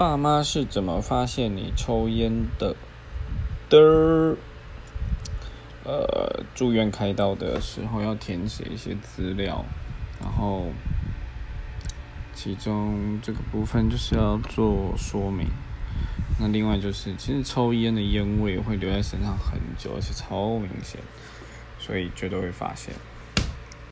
爸妈是怎么发现你抽烟的？的，呃，住院开刀的时候要填写一些资料，然后其中这个部分就是要做说明。那另外就是，其实抽烟的烟味会留在身上很久，而且超明显，所以绝对会发现。